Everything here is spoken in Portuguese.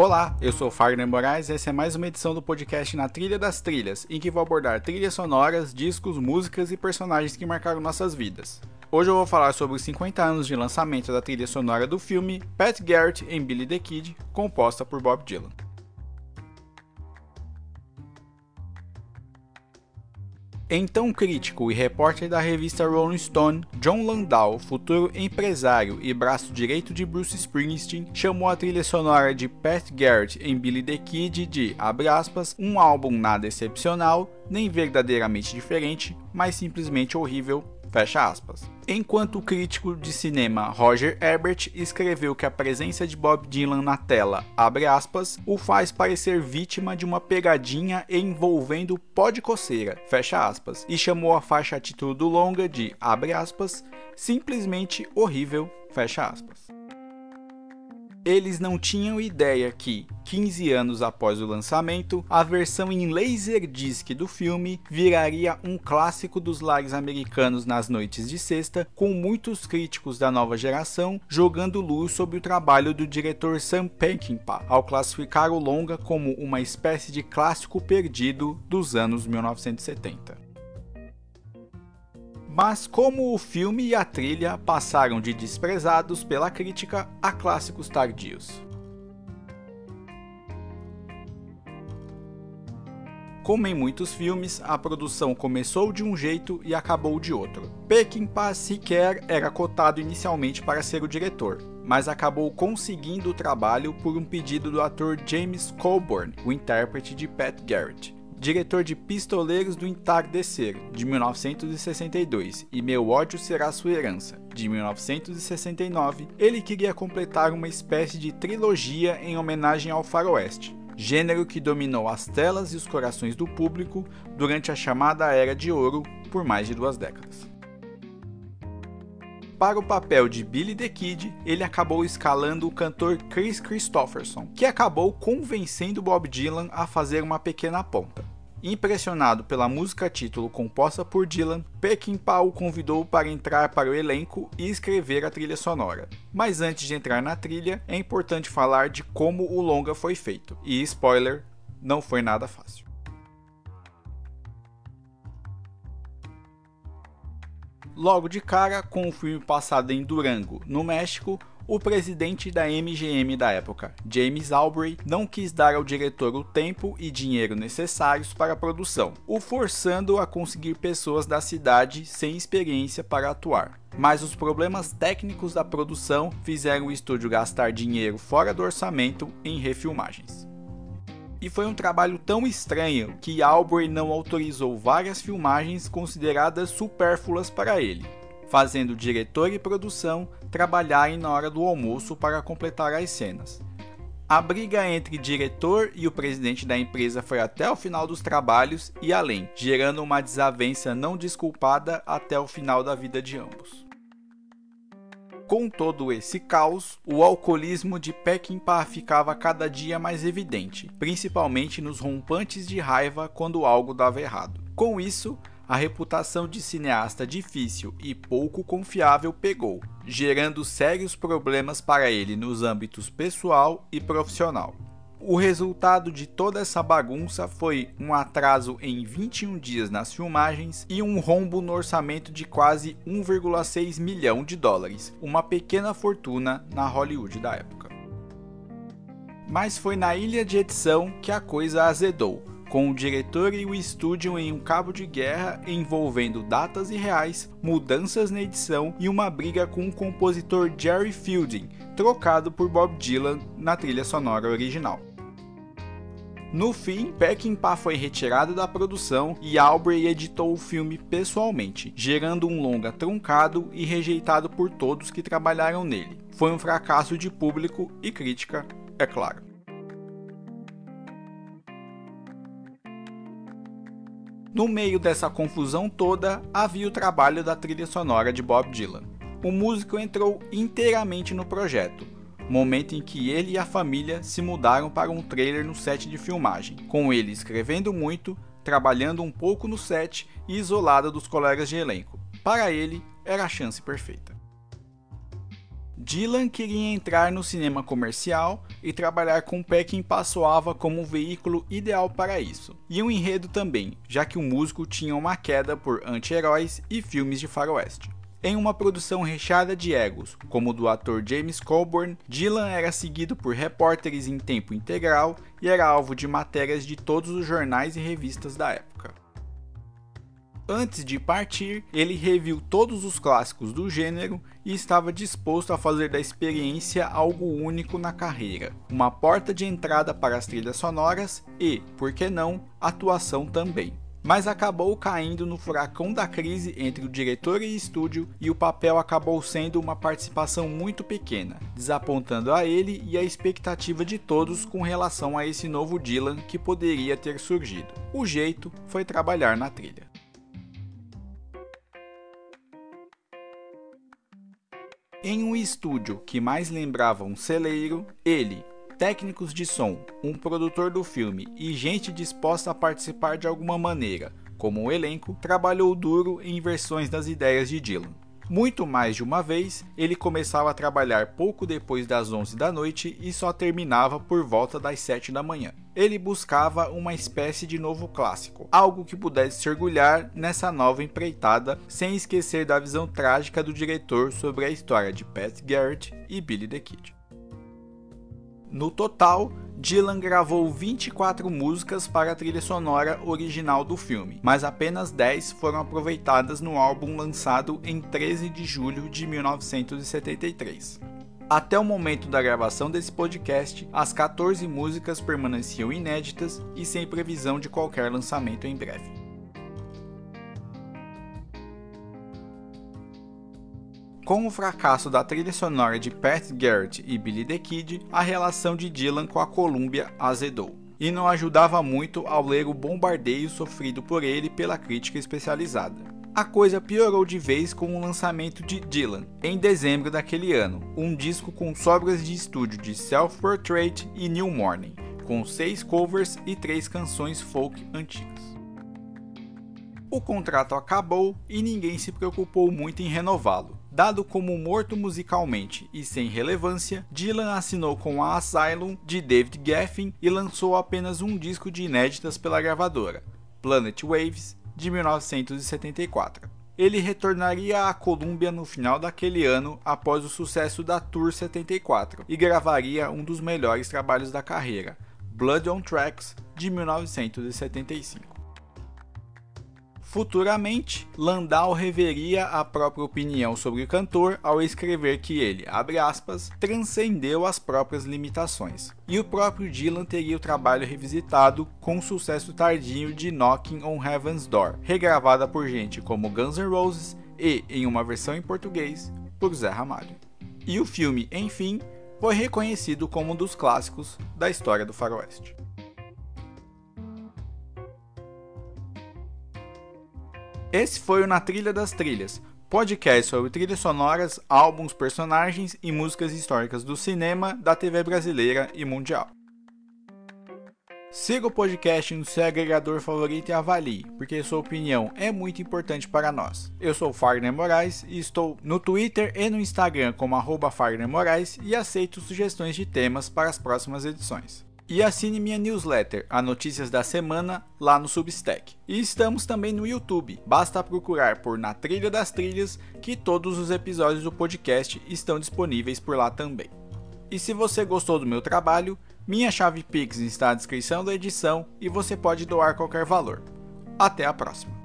Olá, eu sou Fagner Moraes e essa é mais uma edição do podcast Na Trilha das Trilhas, em que vou abordar trilhas sonoras, discos, músicas e personagens que marcaram nossas vidas. Hoje eu vou falar sobre os 50 anos de lançamento da trilha sonora do filme Pat Garrett em Billy the Kid, composta por Bob Dylan. Então crítico e repórter da revista Rolling Stone, John Landau, futuro empresário e braço direito de Bruce Springsteen, chamou a trilha sonora de Pat Garrett em Billy the Kid de, aspas, um álbum nada excepcional, nem verdadeiramente diferente, mas simplesmente horrível, Fecha aspas. Enquanto o crítico de cinema Roger Ebert escreveu que a presença de Bob Dylan na tela, abre aspas, o faz parecer vítima de uma pegadinha envolvendo pó de coceira, fecha aspas, e chamou a faixa título do longa de, abre aspas, simplesmente horrível, fecha aspas. Eles não tinham ideia que, 15 anos após o lançamento, a versão em Laserdisc do filme viraria um clássico dos lares americanos nas noites de sexta, com muitos críticos da nova geração jogando luz sobre o trabalho do diretor Sam Peckinpah, ao classificar o longa como uma espécie de clássico perdido dos anos 1970. Mas como o filme e a trilha passaram de desprezados pela crítica a clássicos tardios. Como em muitos filmes, a produção começou de um jeito e acabou de outro. Peckinpah sequer era cotado inicialmente para ser o diretor, mas acabou conseguindo o trabalho por um pedido do ator James Coburn, o intérprete de Pat Garrett diretor de Pistoleiros do Entardecer, de 1962, e Meu Ódio Será Sua Herança, de 1969, ele queria completar uma espécie de trilogia em homenagem ao faroeste, gênero que dominou as telas e os corações do público durante a chamada Era de Ouro por mais de duas décadas. Para o papel de Billy the Kid, ele acabou escalando o cantor Chris Christopherson, que acabou convencendo Bob Dylan a fazer uma pequena ponta. Impressionado pela música título composta por Dylan, Peckinpah o convidou para entrar para o elenco e escrever a trilha sonora. Mas antes de entrar na trilha, é importante falar de como o longa foi feito. E spoiler, não foi nada fácil. Logo de cara, com o filme passado em Durango, no México, o presidente da MGM da época, James Albury, não quis dar ao diretor o tempo e dinheiro necessários para a produção, o forçando a conseguir pessoas da cidade sem experiência para atuar. Mas os problemas técnicos da produção fizeram o estúdio gastar dinheiro fora do orçamento em refilmagens. E foi um trabalho tão estranho que Albury não autorizou várias filmagens consideradas supérfluas para ele, fazendo diretor e produção trabalharem na hora do almoço para completar as cenas. A briga entre diretor e o presidente da empresa foi até o final dos trabalhos e além, gerando uma desavença não desculpada até o final da vida de ambos. Com todo esse caos, o alcoolismo de Peckinpah ficava cada dia mais evidente, principalmente nos rompantes de raiva quando algo dava errado. Com isso, a reputação de cineasta difícil e pouco confiável pegou, gerando sérios problemas para ele nos âmbitos pessoal e profissional. O resultado de toda essa bagunça foi um atraso em 21 dias nas filmagens e um rombo no orçamento de quase 1,6 milhão de dólares, uma pequena fortuna na Hollywood da época. Mas foi na ilha de edição que a coisa azedou, com o diretor e o estúdio em um cabo de guerra envolvendo datas irreais, mudanças na edição e uma briga com o compositor Jerry Fielding, trocado por Bob Dylan na trilha sonora original. No fim, Peckinpah foi retirado da produção e Aubrey editou o filme pessoalmente, gerando um longa truncado e rejeitado por todos que trabalharam nele. Foi um fracasso de público e crítica, é claro. No meio dessa confusão toda, havia o trabalho da trilha sonora de Bob Dylan. O músico entrou inteiramente no projeto, momento em que ele e a família se mudaram para um trailer no set de filmagem, com ele escrevendo muito, trabalhando um pouco no set e isolado dos colegas de elenco. Para ele, era a chance perfeita. Dylan queria entrar no cinema comercial e trabalhar com Peckinpah soava como um veículo ideal para isso. E um enredo também, já que o músico tinha uma queda por anti-heróis e filmes de faroeste. Em uma produção recheada de egos, como o do ator James Coburn, Dylan era seguido por repórteres em tempo integral e era alvo de matérias de todos os jornais e revistas da época. Antes de partir, ele reviu todos os clássicos do gênero e estava disposto a fazer da experiência algo único na carreira, uma porta de entrada para as trilhas sonoras e, por que não, atuação também mas acabou caindo no furacão da crise entre o diretor e estúdio e o papel acabou sendo uma participação muito pequena, desapontando a ele e a expectativa de todos com relação a esse novo Dylan que poderia ter surgido. O jeito foi trabalhar na trilha. Em um estúdio que mais lembrava um celeiro, ele, técnicos de som, um produtor do filme e gente disposta a participar de alguma maneira, como o elenco, trabalhou duro em versões das ideias de Dylan. Muito mais de uma vez, ele começava a trabalhar pouco depois das 11 da noite e só terminava por volta das 7 da manhã. Ele buscava uma espécie de novo clássico, algo que pudesse se orgulhar nessa nova empreitada, sem esquecer da visão trágica do diretor sobre a história de Pat Garrett e Billy the Kid. No total, Dylan gravou 24 músicas para a trilha sonora original do filme, mas apenas 10 foram aproveitadas no álbum lançado em 13 de julho de 1973. Até o momento da gravação desse podcast, as 14 músicas permaneciam inéditas e sem previsão de qualquer lançamento em breve. Com o fracasso da trilha sonora de Pat Garrett e Billy the Kid, a relação de Dylan com a Columbia azedou e não ajudava muito ao ler o bombardeio sofrido por ele pela crítica especializada. A coisa piorou de vez com o lançamento de Dylan, em dezembro daquele ano, um disco com sobras de estúdio de Self Portrait e New Morning, com seis covers e três canções folk antigas. O contrato acabou e ninguém se preocupou muito em renová-lo. Dado como morto musicalmente e sem relevância, Dylan assinou com a Asylum de David Geffen e lançou apenas um disco de inéditas pela gravadora, Planet Waves, de 1974. Ele retornaria à Columbia no final daquele ano após o sucesso da Tour 74 e gravaria um dos melhores trabalhos da carreira, Blood on Tracks, de 1975. Futuramente, Landau reveria a própria opinião sobre o cantor ao escrever que ele, abre aspas, transcendeu as próprias limitações. E o próprio Dylan teria o trabalho revisitado com o sucesso tardio de Knocking on Heaven's Door, regravada por gente como Guns N' Roses e, em uma versão em português, por Zé Ramalho. E o filme, enfim, foi reconhecido como um dos clássicos da história do faroeste. Esse foi o Na Trilha das Trilhas, podcast sobre trilhas sonoras, álbuns, personagens e músicas históricas do cinema, da TV brasileira e mundial. Siga o podcast no seu agregador favorito e avalie, porque sua opinião é muito importante para nós. Eu sou Fagner Moraes e estou no Twitter e no Instagram como Fagner Moraes e aceito sugestões de temas para as próximas edições. E assine minha newsletter, a Notícias da Semana, lá no Substack. E estamos também no YouTube, basta procurar por Na Trilha das Trilhas, que todos os episódios do podcast estão disponíveis por lá também. E se você gostou do meu trabalho, minha chave Pix está na descrição da edição e você pode doar qualquer valor. Até a próxima!